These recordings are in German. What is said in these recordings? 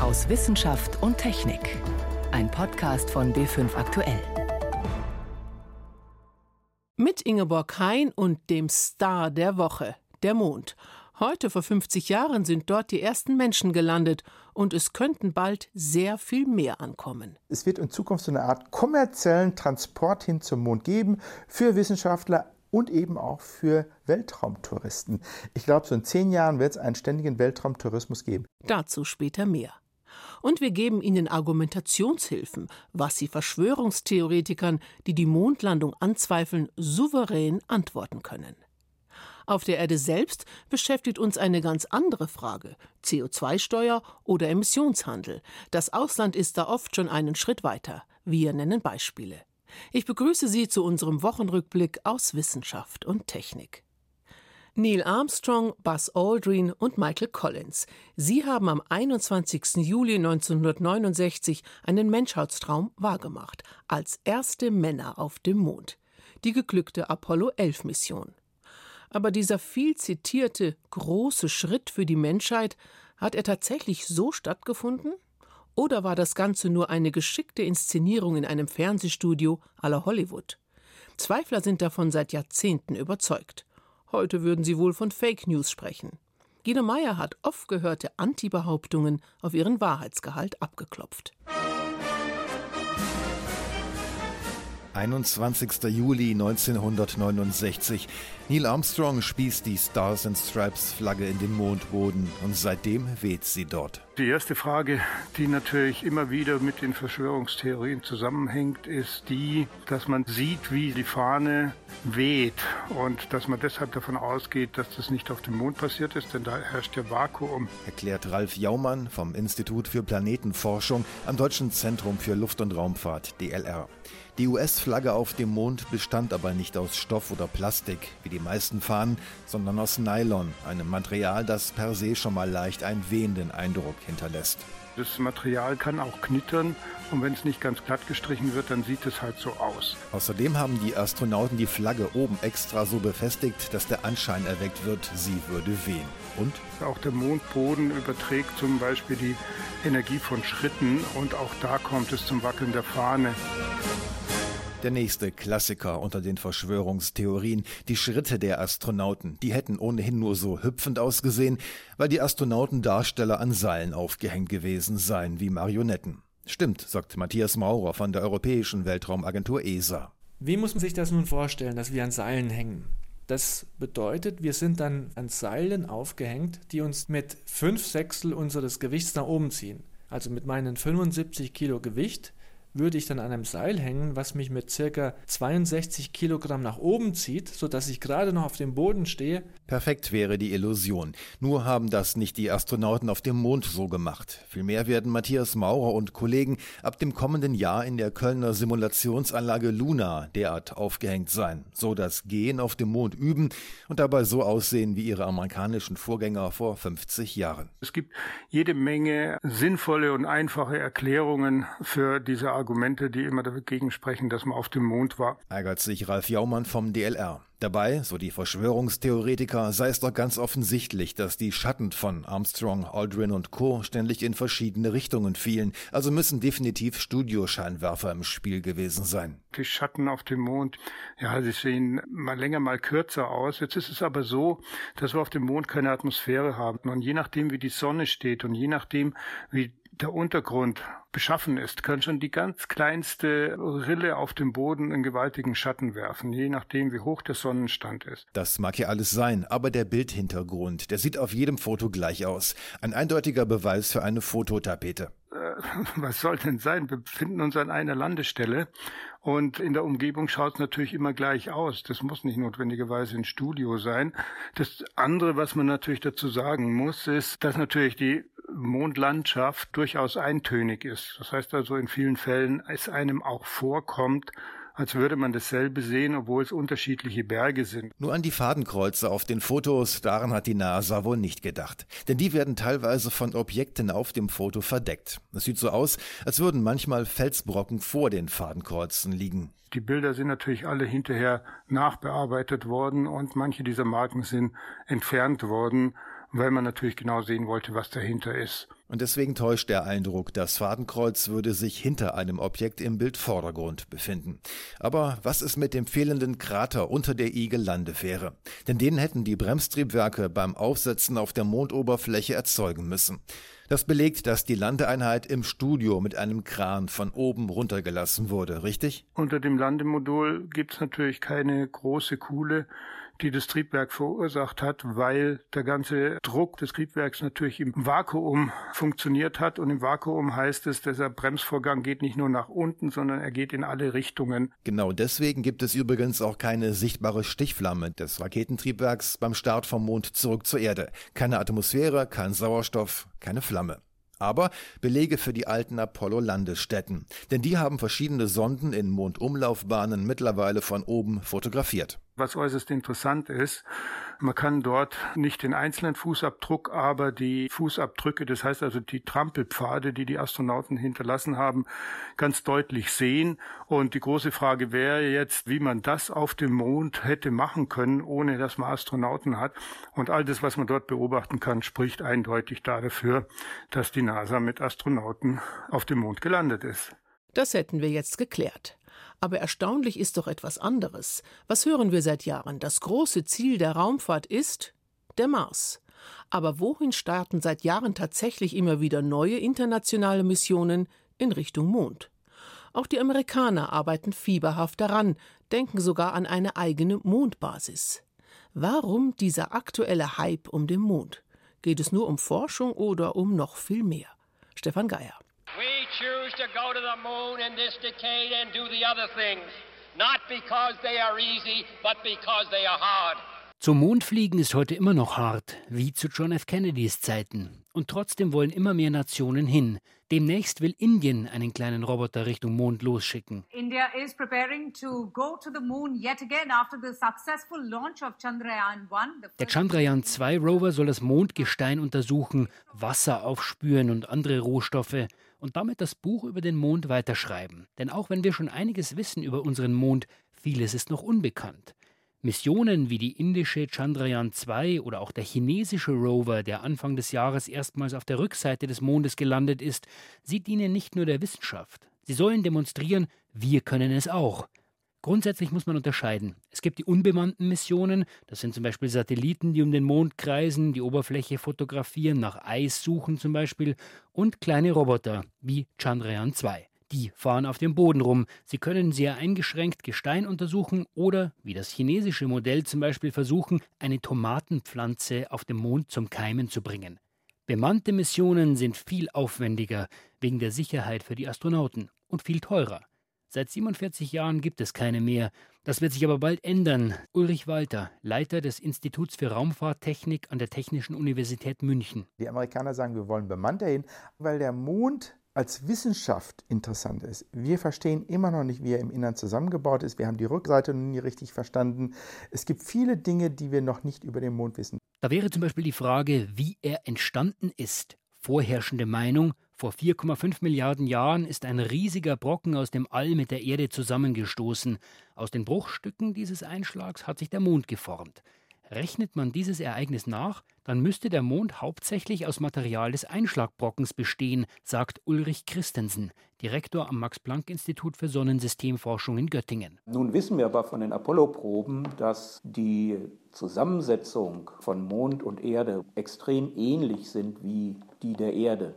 aus Wissenschaft und Technik. Ein Podcast von B5 Aktuell. Mit Ingeborg Hein und dem Star der Woche, der Mond. Heute vor 50 Jahren sind dort die ersten Menschen gelandet und es könnten bald sehr viel mehr ankommen. Es wird in Zukunft so eine Art kommerziellen Transport hin zum Mond geben für Wissenschaftler und eben auch für Weltraumtouristen. Ich glaube, so in zehn Jahren wird es einen ständigen Weltraumtourismus geben. Dazu später mehr. Und wir geben Ihnen Argumentationshilfen, was Sie Verschwörungstheoretikern, die die Mondlandung anzweifeln, souverän antworten können. Auf der Erde selbst beschäftigt uns eine ganz andere Frage CO2-Steuer oder Emissionshandel. Das Ausland ist da oft schon einen Schritt weiter. Wir nennen Beispiele. Ich begrüße Sie zu unserem Wochenrückblick aus Wissenschaft und Technik. Neil Armstrong, Buzz Aldrin und Michael Collins. Sie haben am 21. Juli 1969 einen Menschheitstraum wahrgemacht, als erste Männer auf dem Mond. Die geglückte Apollo 11 Mission. Aber dieser viel zitierte große Schritt für die Menschheit, hat er tatsächlich so stattgefunden? Oder war das Ganze nur eine geschickte Inszenierung in einem Fernsehstudio aller Hollywood? Zweifler sind davon seit Jahrzehnten überzeugt. Heute würden sie wohl von Fake News sprechen. Guido Meyer hat oft gehörte Anti-Behauptungen auf ihren Wahrheitsgehalt abgeklopft. 21. Juli 1969. Neil Armstrong spießt die Stars and Stripes Flagge in den Mondboden und seitdem weht sie dort. Die erste Frage, die natürlich immer wieder mit den Verschwörungstheorien zusammenhängt, ist die, dass man sieht, wie die Fahne weht und dass man deshalb davon ausgeht, dass das nicht auf dem Mond passiert ist, denn da herrscht ja Vakuum. Erklärt Ralf Jaumann vom Institut für Planetenforschung am Deutschen Zentrum für Luft- und Raumfahrt DLR. Die US-Flagge auf dem Mond bestand aber nicht aus Stoff oder Plastik, wie die meisten Fahnen, sondern aus Nylon, einem Material, das per se schon mal leicht einen wehenden Eindruck hinterlässt. Das Material kann auch knittern und wenn es nicht ganz glatt gestrichen wird, dann sieht es halt so aus. Außerdem haben die Astronauten die Flagge oben extra so befestigt, dass der Anschein erweckt wird, sie würde wehen. Und? Auch der Mondboden überträgt zum Beispiel die Energie von Schritten und auch da kommt es zum Wackeln der Fahne. Der nächste Klassiker unter den Verschwörungstheorien, die Schritte der Astronauten, die hätten ohnehin nur so hüpfend ausgesehen, weil die Astronauten Darsteller an Seilen aufgehängt gewesen seien wie Marionetten. Stimmt, sagt Matthias Maurer von der Europäischen Weltraumagentur ESA. Wie muss man sich das nun vorstellen, dass wir an Seilen hängen? Das bedeutet, wir sind dann an Seilen aufgehängt, die uns mit fünf Sechstel unseres Gewichts nach oben ziehen. Also mit meinen 75 Kilo Gewicht würde ich dann an einem Seil hängen, was mich mit circa 62 Kilogramm nach oben zieht, sodass ich gerade noch auf dem Boden stehe. Perfekt wäre die Illusion. Nur haben das nicht die Astronauten auf dem Mond so gemacht. Vielmehr werden Matthias Maurer und Kollegen ab dem kommenden Jahr in der Kölner Simulationsanlage Luna derart aufgehängt sein, so das Gehen auf dem Mond üben und dabei so aussehen wie ihre amerikanischen Vorgänger vor 50 Jahren. Es gibt jede Menge sinnvolle und einfache Erklärungen für diese Argumente, die immer dagegen sprechen, dass man auf dem Mond war. Ärgert sich Ralf Jaumann vom DLR. Dabei, so die Verschwörungstheoretiker, sei es doch ganz offensichtlich, dass die Schatten von Armstrong, Aldrin und Co. ständig in verschiedene Richtungen fielen, also müssen definitiv Studioscheinwerfer im Spiel gewesen sein. Die Schatten auf dem Mond, ja, sie sehen mal länger, mal kürzer aus. Jetzt ist es aber so, dass wir auf dem Mond keine Atmosphäre haben. Und je nachdem, wie die Sonne steht und je nachdem, wie der Untergrund beschaffen ist, kann schon die ganz kleinste Rille auf dem Boden einen gewaltigen Schatten werfen, je nachdem, wie hoch der Sonnenstand ist. Das mag ja alles sein, aber der Bildhintergrund, der sieht auf jedem Foto gleich aus. Ein eindeutiger Beweis für eine Fototapete äh, was soll denn sein? Wir befinden uns an einer Landestelle und in der Umgebung schaut es natürlich immer gleich aus. Das muss nicht notwendigerweise ein Studio sein. Das andere, was man natürlich dazu sagen muss, ist, dass natürlich die Mondlandschaft durchaus eintönig ist. Das heißt also in vielen Fällen es einem auch vorkommt, als würde man dasselbe sehen, obwohl es unterschiedliche Berge sind. Nur an die Fadenkreuze auf den Fotos, daran hat die NASA wohl nicht gedacht. Denn die werden teilweise von Objekten auf dem Foto verdeckt. Es sieht so aus, als würden manchmal Felsbrocken vor den Fadenkreuzen liegen. Die Bilder sind natürlich alle hinterher nachbearbeitet worden und manche dieser Marken sind entfernt worden weil man natürlich genau sehen wollte, was dahinter ist. Und deswegen täuscht der Eindruck, das Fadenkreuz würde sich hinter einem Objekt im Bildvordergrund befinden. Aber was ist mit dem fehlenden Krater unter der Igel-Landefähre? Denn den hätten die Bremstriebwerke beim Aufsetzen auf der Mondoberfläche erzeugen müssen. Das belegt, dass die Landeeinheit im Studio mit einem Kran von oben runtergelassen wurde, richtig? Unter dem Landemodul gibt es natürlich keine große Kuhle, die das Triebwerk verursacht hat, weil der ganze Druck des Triebwerks natürlich im Vakuum funktioniert hat. Und im Vakuum heißt es, dieser Bremsvorgang geht nicht nur nach unten, sondern er geht in alle Richtungen. Genau deswegen gibt es übrigens auch keine sichtbare Stichflamme des Raketentriebwerks beim Start vom Mond zurück zur Erde. Keine Atmosphäre, kein Sauerstoff, keine Flamme aber Belege für die alten Apollo-Landesstätten. Denn die haben verschiedene Sonden in Mondumlaufbahnen mittlerweile von oben fotografiert was äußerst interessant ist. Man kann dort nicht den einzelnen Fußabdruck, aber die Fußabdrücke, das heißt also die Trampelpfade, die die Astronauten hinterlassen haben, ganz deutlich sehen. Und die große Frage wäre jetzt, wie man das auf dem Mond hätte machen können, ohne dass man Astronauten hat. Und all das, was man dort beobachten kann, spricht eindeutig dafür, dass die NASA mit Astronauten auf dem Mond gelandet ist. Das hätten wir jetzt geklärt. Aber erstaunlich ist doch etwas anderes. Was hören wir seit Jahren? Das große Ziel der Raumfahrt ist der Mars. Aber wohin starten seit Jahren tatsächlich immer wieder neue internationale Missionen in Richtung Mond? Auch die Amerikaner arbeiten fieberhaft daran, denken sogar an eine eigene Mondbasis. Warum dieser aktuelle Hype um den Mond? Geht es nur um Forschung oder um noch viel mehr? Stefan Geier choose to go to the moon in this decade and do the other things, not because they are easy, but because they are hard. Zum Mond fliegen ist heute immer noch hart, wie zu John F. Kennedys Zeiten. Und trotzdem wollen immer mehr Nationen hin. Demnächst will Indien einen kleinen Roboter Richtung Mond losschicken. India is preparing to go to the moon yet again after the successful launch of Chandrayaan 1. Der Chandrayaan 2 Rover soll das Mondgestein untersuchen, Wasser aufspüren und andere Rohstoffe und damit das Buch über den Mond weiterschreiben. Denn auch wenn wir schon einiges wissen über unseren Mond, vieles ist noch unbekannt. Missionen wie die indische Chandrayaan 2 oder auch der chinesische Rover, der Anfang des Jahres erstmals auf der Rückseite des Mondes gelandet ist, sie dienen nicht nur der Wissenschaft. Sie sollen demonstrieren, wir können es auch. Grundsätzlich muss man unterscheiden. Es gibt die unbemannten Missionen, das sind zum Beispiel Satelliten, die um den Mond kreisen, die Oberfläche fotografieren, nach Eis suchen zum Beispiel, und kleine Roboter wie Chandrayaan 2. Die fahren auf dem Boden rum. Sie können sehr eingeschränkt Gestein untersuchen oder, wie das chinesische Modell zum Beispiel, versuchen, eine Tomatenpflanze auf dem Mond zum Keimen zu bringen. Bemannte Missionen sind viel aufwendiger wegen der Sicherheit für die Astronauten und viel teurer. Seit 47 Jahren gibt es keine mehr. Das wird sich aber bald ändern. Ulrich Walter, Leiter des Instituts für Raumfahrttechnik an der Technischen Universität München. Die Amerikaner sagen, wir wollen bemannt dahin, weil der Mond als Wissenschaft interessant ist. Wir verstehen immer noch nicht, wie er im Innern zusammengebaut ist. Wir haben die Rückseite noch nie richtig verstanden. Es gibt viele Dinge, die wir noch nicht über den Mond wissen. Da wäre zum Beispiel die Frage, wie er entstanden ist. Vorherrschende Meinung, vor 4,5 Milliarden Jahren ist ein riesiger Brocken aus dem All mit der Erde zusammengestoßen. Aus den Bruchstücken dieses Einschlags hat sich der Mond geformt. Rechnet man dieses Ereignis nach, dann müsste der Mond hauptsächlich aus Material des Einschlagbrockens bestehen, sagt Ulrich Christensen, Direktor am Max-Planck-Institut für Sonnensystemforschung in Göttingen. Nun wissen wir aber von den Apollo-Proben, dass die Zusammensetzung von Mond und Erde extrem ähnlich sind wie die der Erde.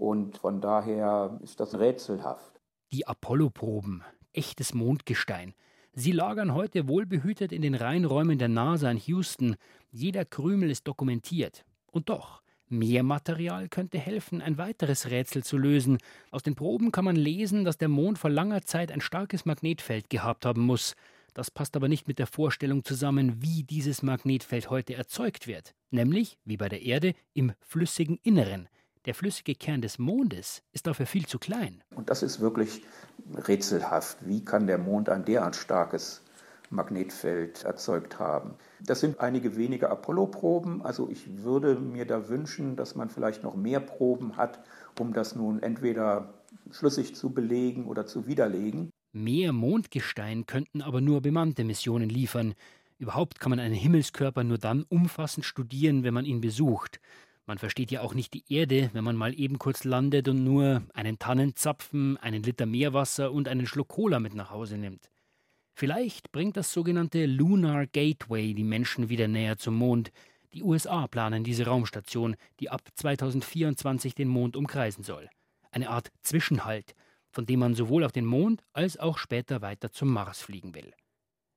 Und von daher ist das rätselhaft. Die Apollo-Proben, echtes Mondgestein. Sie lagern heute wohlbehütet in den Reinräumen der NASA in Houston. Jeder Krümel ist dokumentiert. Und doch, mehr Material könnte helfen, ein weiteres Rätsel zu lösen. Aus den Proben kann man lesen, dass der Mond vor langer Zeit ein starkes Magnetfeld gehabt haben muss. Das passt aber nicht mit der Vorstellung zusammen, wie dieses Magnetfeld heute erzeugt wird, nämlich, wie bei der Erde, im flüssigen Inneren. Der flüssige Kern des Mondes ist dafür viel zu klein. Und das ist wirklich rätselhaft. Wie kann der Mond ein derart starkes Magnetfeld erzeugt haben? Das sind einige wenige Apollo-Proben. Also ich würde mir da wünschen, dass man vielleicht noch mehr Proben hat, um das nun entweder schlüssig zu belegen oder zu widerlegen. Mehr Mondgestein könnten aber nur bemannte Missionen liefern. Überhaupt kann man einen Himmelskörper nur dann umfassend studieren, wenn man ihn besucht. Man versteht ja auch nicht die Erde, wenn man mal eben kurz landet und nur einen Tannenzapfen, einen Liter Meerwasser und einen Schluck Cola mit nach Hause nimmt. Vielleicht bringt das sogenannte Lunar Gateway die Menschen wieder näher zum Mond. Die USA planen diese Raumstation, die ab 2024 den Mond umkreisen soll. Eine Art Zwischenhalt, von dem man sowohl auf den Mond als auch später weiter zum Mars fliegen will.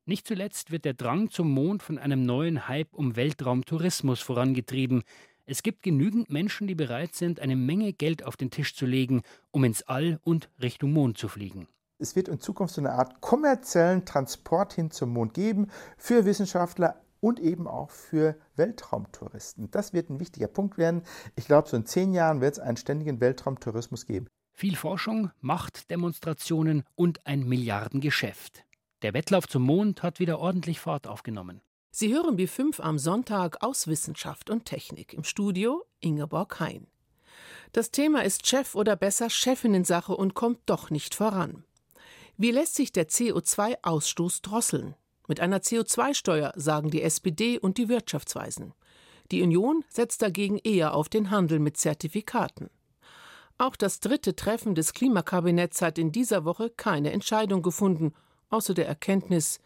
Nicht zuletzt wird der Drang zum Mond von einem neuen Hype um Weltraumtourismus vorangetrieben, es gibt genügend Menschen, die bereit sind, eine Menge Geld auf den Tisch zu legen, um ins All und Richtung Mond zu fliegen. Es wird in Zukunft so eine Art kommerziellen Transport hin zum Mond geben für Wissenschaftler und eben auch für Weltraumtouristen. Das wird ein wichtiger Punkt werden. Ich glaube, so in zehn Jahren wird es einen ständigen Weltraumtourismus geben. Viel Forschung, Machtdemonstrationen und ein Milliardengeschäft. Der Wettlauf zum Mond hat wieder ordentlich Fahrt aufgenommen. Sie hören B5 am Sonntag aus Wissenschaft und Technik. Im Studio Ingeborg Hein. Das Thema ist Chef oder besser Chefinnensache und kommt doch nicht voran. Wie lässt sich der CO2-Ausstoß drosseln? Mit einer CO2-Steuer, sagen die SPD und die Wirtschaftsweisen. Die Union setzt dagegen eher auf den Handel mit Zertifikaten. Auch das dritte Treffen des Klimakabinetts hat in dieser Woche keine Entscheidung gefunden, außer der Erkenntnis,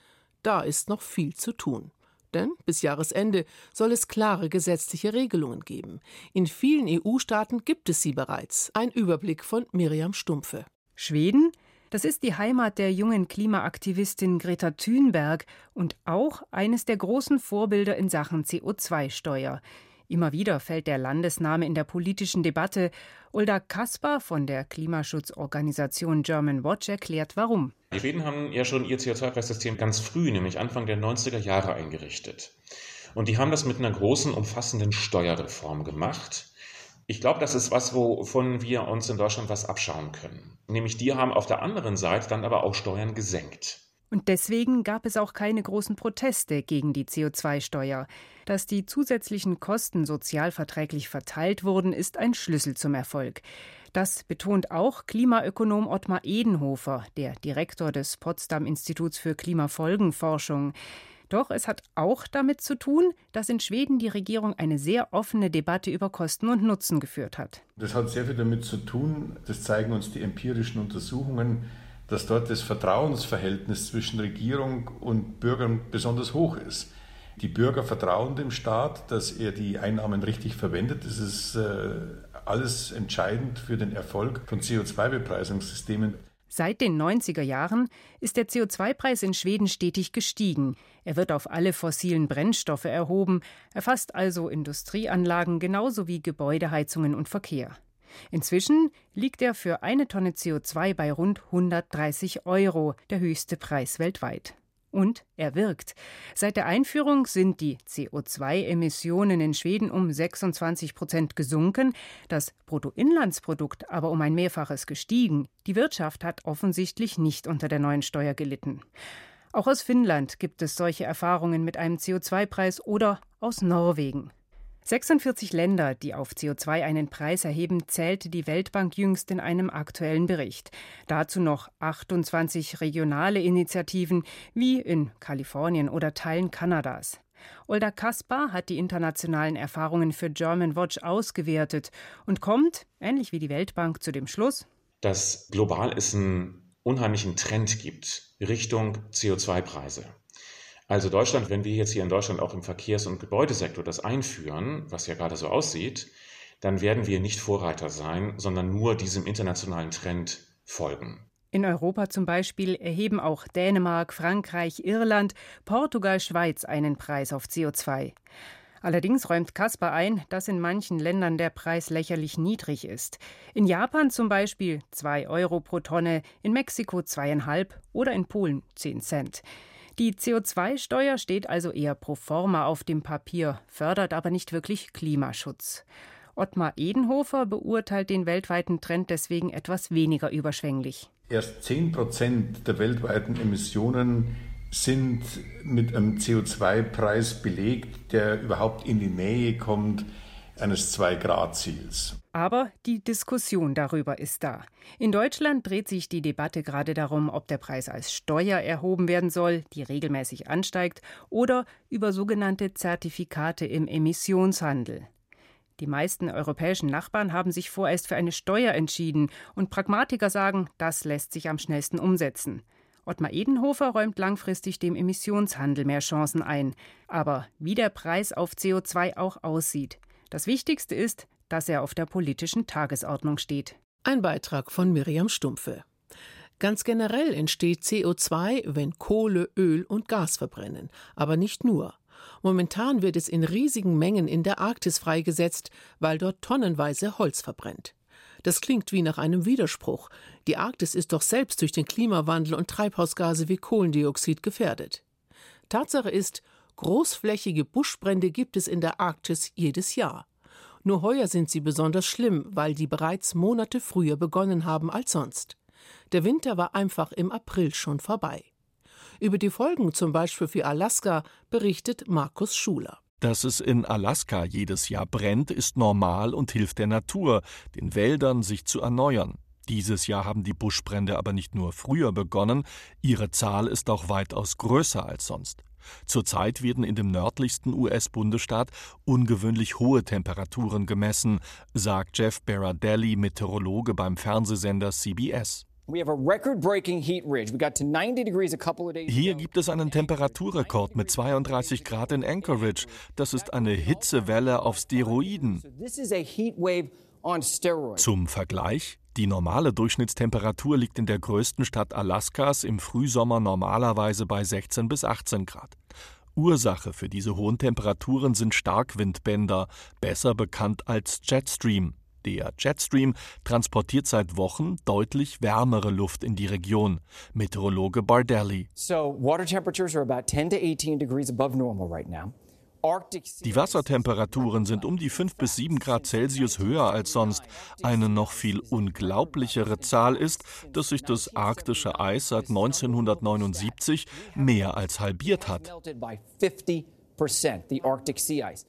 da ist noch viel zu tun. Denn bis Jahresende soll es klare gesetzliche Regelungen geben. In vielen EU-Staaten gibt es sie bereits. Ein Überblick von Miriam Stumpfe. Schweden? Das ist die Heimat der jungen Klimaaktivistin Greta Thunberg und auch eines der großen Vorbilder in Sachen CO2-Steuer. Immer wieder fällt der Landesname in der politischen Debatte. Ulda Kaspar von der Klimaschutzorganisation German Watch erklärt, warum. Die Schweden haben ja schon ihr CO2-Preissystem ganz früh, nämlich Anfang der 90er Jahre eingerichtet. Und die haben das mit einer großen, umfassenden Steuerreform gemacht. Ich glaube, das ist was, wovon wir uns in Deutschland was abschauen können. Nämlich die haben auf der anderen Seite dann aber auch Steuern gesenkt. Und deswegen gab es auch keine großen Proteste gegen die CO2-Steuer. Dass die zusätzlichen Kosten sozialverträglich verteilt wurden, ist ein Schlüssel zum Erfolg. Das betont auch Klimaökonom Ottmar Edenhofer, der Direktor des Potsdam Instituts für Klimafolgenforschung. Doch es hat auch damit zu tun, dass in Schweden die Regierung eine sehr offene Debatte über Kosten und Nutzen geführt hat. Das hat sehr viel damit zu tun, das zeigen uns die empirischen Untersuchungen, dass dort das Vertrauensverhältnis zwischen Regierung und Bürgern besonders hoch ist. Die Bürger vertrauen dem Staat, dass er die Einnahmen richtig verwendet. Das ist äh, alles entscheidend für den Erfolg von CO2-Bepreisungssystemen. Seit den 90er Jahren ist der CO2-Preis in Schweden stetig gestiegen. Er wird auf alle fossilen Brennstoffe erhoben, erfasst also Industrieanlagen genauso wie Gebäudeheizungen und Verkehr. Inzwischen liegt er für eine Tonne CO2 bei rund 130 Euro, der höchste Preis weltweit. Und er wirkt. Seit der Einführung sind die CO2-Emissionen in Schweden um 26 Prozent gesunken, das Bruttoinlandsprodukt aber um ein Mehrfaches gestiegen. Die Wirtschaft hat offensichtlich nicht unter der neuen Steuer gelitten. Auch aus Finnland gibt es solche Erfahrungen mit einem CO2-Preis oder aus Norwegen. 46 Länder, die auf CO2 einen Preis erheben, zählte die Weltbank jüngst in einem aktuellen Bericht. Dazu noch 28 regionale Initiativen wie in Kalifornien oder Teilen Kanadas. Olda Kaspar hat die internationalen Erfahrungen für German Watch ausgewertet und kommt, ähnlich wie die Weltbank, zu dem Schluss, dass global es einen unheimlichen Trend gibt Richtung CO2-Preise. Also Deutschland, wenn wir jetzt hier in Deutschland auch im Verkehrs- und Gebäudesektor das einführen, was ja gerade so aussieht, dann werden wir nicht Vorreiter sein, sondern nur diesem internationalen Trend folgen. In Europa zum Beispiel erheben auch Dänemark, Frankreich, Irland, Portugal, Schweiz einen Preis auf CO2. Allerdings räumt Kasper ein, dass in manchen Ländern der Preis lächerlich niedrig ist. In Japan zum Beispiel 2 Euro pro Tonne, in Mexiko zweieinhalb oder in Polen 10 Cent. Die CO2-Steuer steht also eher pro forma auf dem Papier, fördert aber nicht wirklich Klimaschutz. Ottmar Edenhofer beurteilt den weltweiten Trend deswegen etwas weniger überschwänglich. Erst 10 Prozent der weltweiten Emissionen sind mit einem CO2-Preis belegt, der überhaupt in die Nähe kommt eines Zwei-Grad-Ziels. Aber die Diskussion darüber ist da. In Deutschland dreht sich die Debatte gerade darum, ob der Preis als Steuer erhoben werden soll, die regelmäßig ansteigt, oder über sogenannte Zertifikate im Emissionshandel. Die meisten europäischen Nachbarn haben sich vorerst für eine Steuer entschieden, und Pragmatiker sagen, das lässt sich am schnellsten umsetzen. Ottmar Edenhofer räumt langfristig dem Emissionshandel mehr Chancen ein. Aber wie der Preis auf CO2 auch aussieht, das Wichtigste ist, dass er auf der politischen Tagesordnung steht. Ein Beitrag von Miriam Stumpfe. Ganz generell entsteht CO2, wenn Kohle, Öl und Gas verbrennen, aber nicht nur. Momentan wird es in riesigen Mengen in der Arktis freigesetzt, weil dort tonnenweise Holz verbrennt. Das klingt wie nach einem Widerspruch. Die Arktis ist doch selbst durch den Klimawandel und Treibhausgase wie Kohlendioxid gefährdet. Tatsache ist, großflächige Buschbrände gibt es in der Arktis jedes Jahr. Nur heuer sind sie besonders schlimm, weil die bereits Monate früher begonnen haben als sonst. Der Winter war einfach im April schon vorbei. Über die Folgen zum Beispiel für Alaska berichtet Markus Schuler. Dass es in Alaska jedes Jahr brennt, ist normal und hilft der Natur, den Wäldern sich zu erneuern. Dieses Jahr haben die Buschbrände aber nicht nur früher begonnen, ihre Zahl ist auch weitaus größer als sonst. Zurzeit werden in dem nördlichsten US-Bundesstaat ungewöhnlich hohe Temperaturen gemessen, sagt Jeff Berardelli, Meteorologe beim Fernsehsender CBS. Hier gibt es einen Temperaturrekord mit 32 Grad in Anchorage. Das ist eine Hitzewelle auf Steroiden. Zum Vergleich, die normale Durchschnittstemperatur liegt in der größten Stadt Alaskas im Frühsommer normalerweise bei 16 bis 18 Grad. Ursache für diese hohen Temperaturen sind Starkwindbänder, besser bekannt als Jetstream. Der Jetstream transportiert seit Wochen deutlich wärmere Luft in die Region. Meteorologe Bardelli. So water temperatures are about 10 to 18 degrees above normal right now. Die Wassertemperaturen sind um die 5 bis 7 Grad Celsius höher als sonst. Eine noch viel unglaublichere Zahl ist, dass sich das arktische Eis seit 1979 mehr als halbiert hat.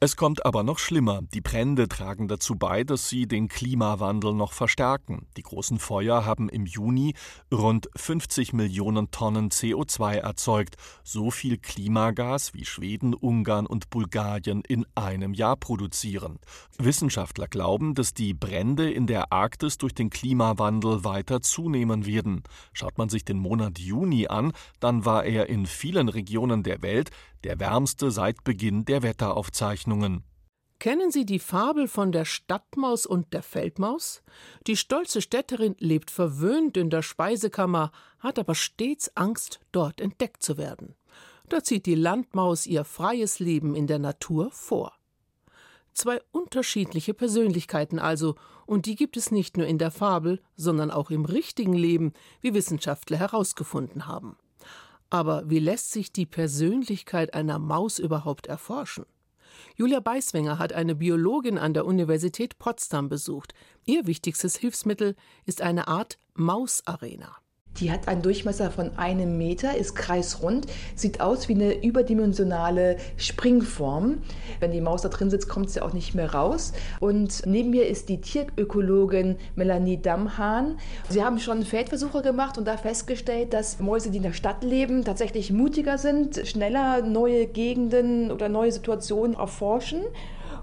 Es kommt aber noch schlimmer. Die Brände tragen dazu bei, dass sie den Klimawandel noch verstärken. Die großen Feuer haben im Juni rund 50 Millionen Tonnen CO2 erzeugt. So viel Klimagas wie Schweden, Ungarn und Bulgarien in einem Jahr produzieren. Wissenschaftler glauben, dass die Brände in der Arktis durch den Klimawandel weiter zunehmen werden. Schaut man sich den Monat Juni an, dann war er in vielen Regionen der Welt der wärmste seit Beginn der Wetteraufzeichnungen. Kennen Sie die Fabel von der Stadtmaus und der Feldmaus? Die stolze Städterin lebt verwöhnt in der Speisekammer, hat aber stets Angst, dort entdeckt zu werden. Da zieht die Landmaus ihr freies Leben in der Natur vor. Zwei unterschiedliche Persönlichkeiten also, und die gibt es nicht nur in der Fabel, sondern auch im richtigen Leben, wie Wissenschaftler herausgefunden haben. Aber wie lässt sich die Persönlichkeit einer Maus überhaupt erforschen? Julia Beiswenger hat eine Biologin an der Universität Potsdam besucht. Ihr wichtigstes Hilfsmittel ist eine Art Mausarena. Die hat einen Durchmesser von einem Meter, ist kreisrund, sieht aus wie eine überdimensionale Springform. Wenn die Maus da drin sitzt, kommt sie auch nicht mehr raus. Und neben mir ist die Tierökologin Melanie Damhahn. Sie haben schon Feldversuche gemacht und da festgestellt, dass Mäuse, die in der Stadt leben, tatsächlich mutiger sind, schneller neue Gegenden oder neue Situationen erforschen.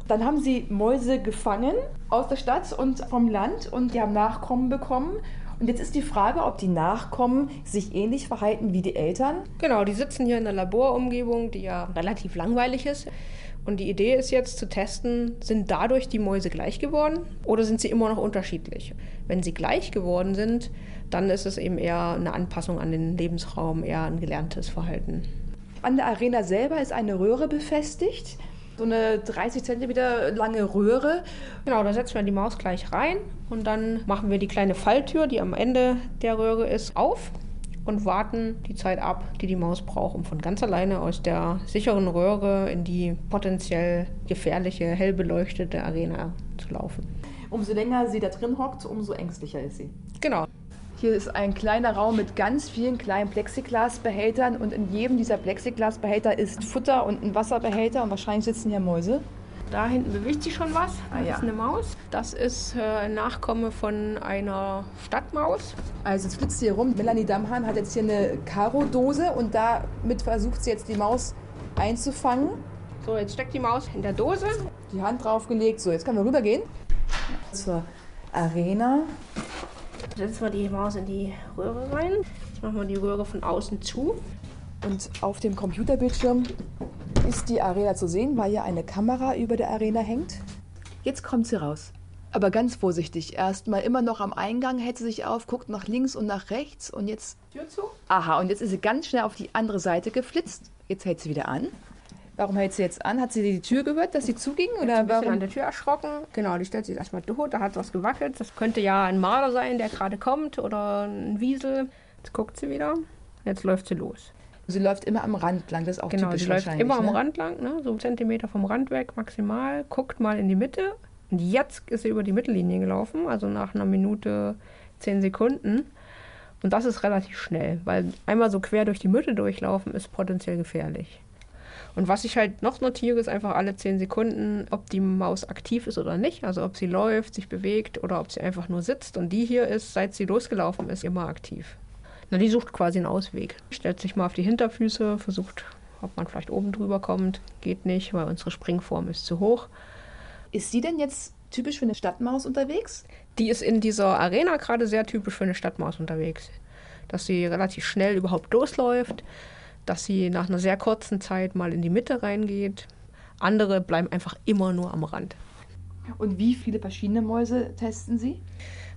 Dann haben sie Mäuse gefangen aus der Stadt und vom Land und die haben Nachkommen bekommen. Und jetzt ist die Frage, ob die Nachkommen sich ähnlich verhalten wie die Eltern. Genau, die sitzen hier in einer Laborumgebung, die ja relativ langweilig ist. Und die Idee ist jetzt zu testen, sind dadurch die Mäuse gleich geworden oder sind sie immer noch unterschiedlich? Wenn sie gleich geworden sind, dann ist es eben eher eine Anpassung an den Lebensraum, eher ein gelerntes Verhalten. An der Arena selber ist eine Röhre befestigt so eine 30 cm lange Röhre. Genau, da setzen wir die Maus gleich rein und dann machen wir die kleine Falltür, die am Ende der Röhre ist, auf und warten die Zeit ab, die die Maus braucht, um von ganz alleine aus der sicheren Röhre in die potenziell gefährliche, hell beleuchtete Arena zu laufen. Umso länger sie da drin hockt, umso ängstlicher ist sie. Genau. Hier ist ein kleiner Raum mit ganz vielen kleinen Plexiglasbehältern und in jedem dieser Plexiglasbehälter ist Futter und ein Wasserbehälter und wahrscheinlich sitzen hier Mäuse. Da hinten bewegt sich schon was. Ah, Das ja. ist eine Maus. Das ist äh, ein Nachkomme von einer Stadtmaus. Also jetzt flitzt sie hier rum. Melanie Damhahn hat jetzt hier eine Karo-Dose und damit versucht sie jetzt die Maus einzufangen. So, jetzt steckt die Maus in der Dose. Die Hand draufgelegt. So, jetzt können wir rübergehen zur Arena. Setzen wir die Maus in die Röhre rein. Jetzt machen wir die Röhre von außen zu. Und auf dem Computerbildschirm ist die Arena zu sehen, weil ja eine Kamera über der Arena hängt. Jetzt kommt sie raus. Aber ganz vorsichtig. Erstmal immer noch am Eingang hält sie sich auf, guckt nach links und nach rechts und jetzt. Tür zu. Aha, und jetzt ist sie ganz schnell auf die andere Seite geflitzt. Jetzt hält sie wieder an. Warum hält sie jetzt an? Hat sie die Tür gehört, dass sie zuging? Oder ein warum? an der Tür erschrocken. Genau, die stellt sich erstmal tot, da hat was gewackelt. Das könnte ja ein Marder sein, der gerade kommt oder ein Wiesel. Jetzt guckt sie wieder. Jetzt läuft sie los. Sie läuft immer am Rand lang, das ist auch genau, typisch sie läuft immer am ne? Rand lang, ne? so einen Zentimeter vom Rand weg maximal. Guckt mal in die Mitte. Und jetzt ist sie über die Mittellinie gelaufen, also nach einer Minute zehn Sekunden. Und das ist relativ schnell, weil einmal so quer durch die Mitte durchlaufen ist potenziell gefährlich. Und was ich halt noch notiere, ist einfach alle 10 Sekunden, ob die Maus aktiv ist oder nicht. Also ob sie läuft, sich bewegt oder ob sie einfach nur sitzt. Und die hier ist, seit sie losgelaufen ist, immer aktiv. Na, die sucht quasi einen Ausweg. Stellt sich mal auf die Hinterfüße, versucht, ob man vielleicht oben drüber kommt. Geht nicht, weil unsere Springform ist zu hoch. Ist sie denn jetzt typisch für eine Stadtmaus unterwegs? Die ist in dieser Arena gerade sehr typisch für eine Stadtmaus unterwegs. Dass sie relativ schnell überhaupt losläuft, dass sie nach einer sehr kurzen Zeit mal in die Mitte reingeht. Andere bleiben einfach immer nur am Rand. Und wie viele verschiedene Mäuse testen Sie?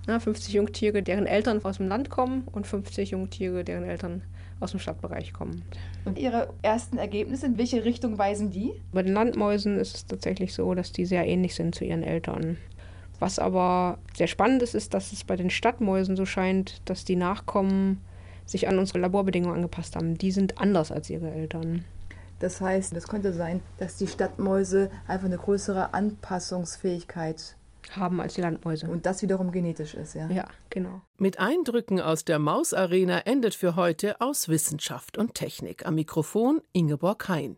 Na, 50 Jungtiere, deren Eltern aus dem Land kommen und 50 Jungtiere, deren Eltern aus dem Stadtbereich kommen. Und Ihre ersten Ergebnisse, in welche Richtung weisen die? Bei den Landmäusen ist es tatsächlich so, dass die sehr ähnlich sind zu ihren Eltern. Was aber sehr spannend ist, ist, dass es bei den Stadtmäusen so scheint, dass die Nachkommen sich an unsere Laborbedingungen angepasst haben. Die sind anders als ihre Eltern. Das heißt, es könnte sein, dass die Stadtmäuse einfach eine größere Anpassungsfähigkeit haben als die Landmäuse. Und das wiederum genetisch ist, ja? Ja, genau. Mit Eindrücken aus der Mausarena endet für heute aus Wissenschaft und Technik. Am Mikrofon Ingeborg Hein.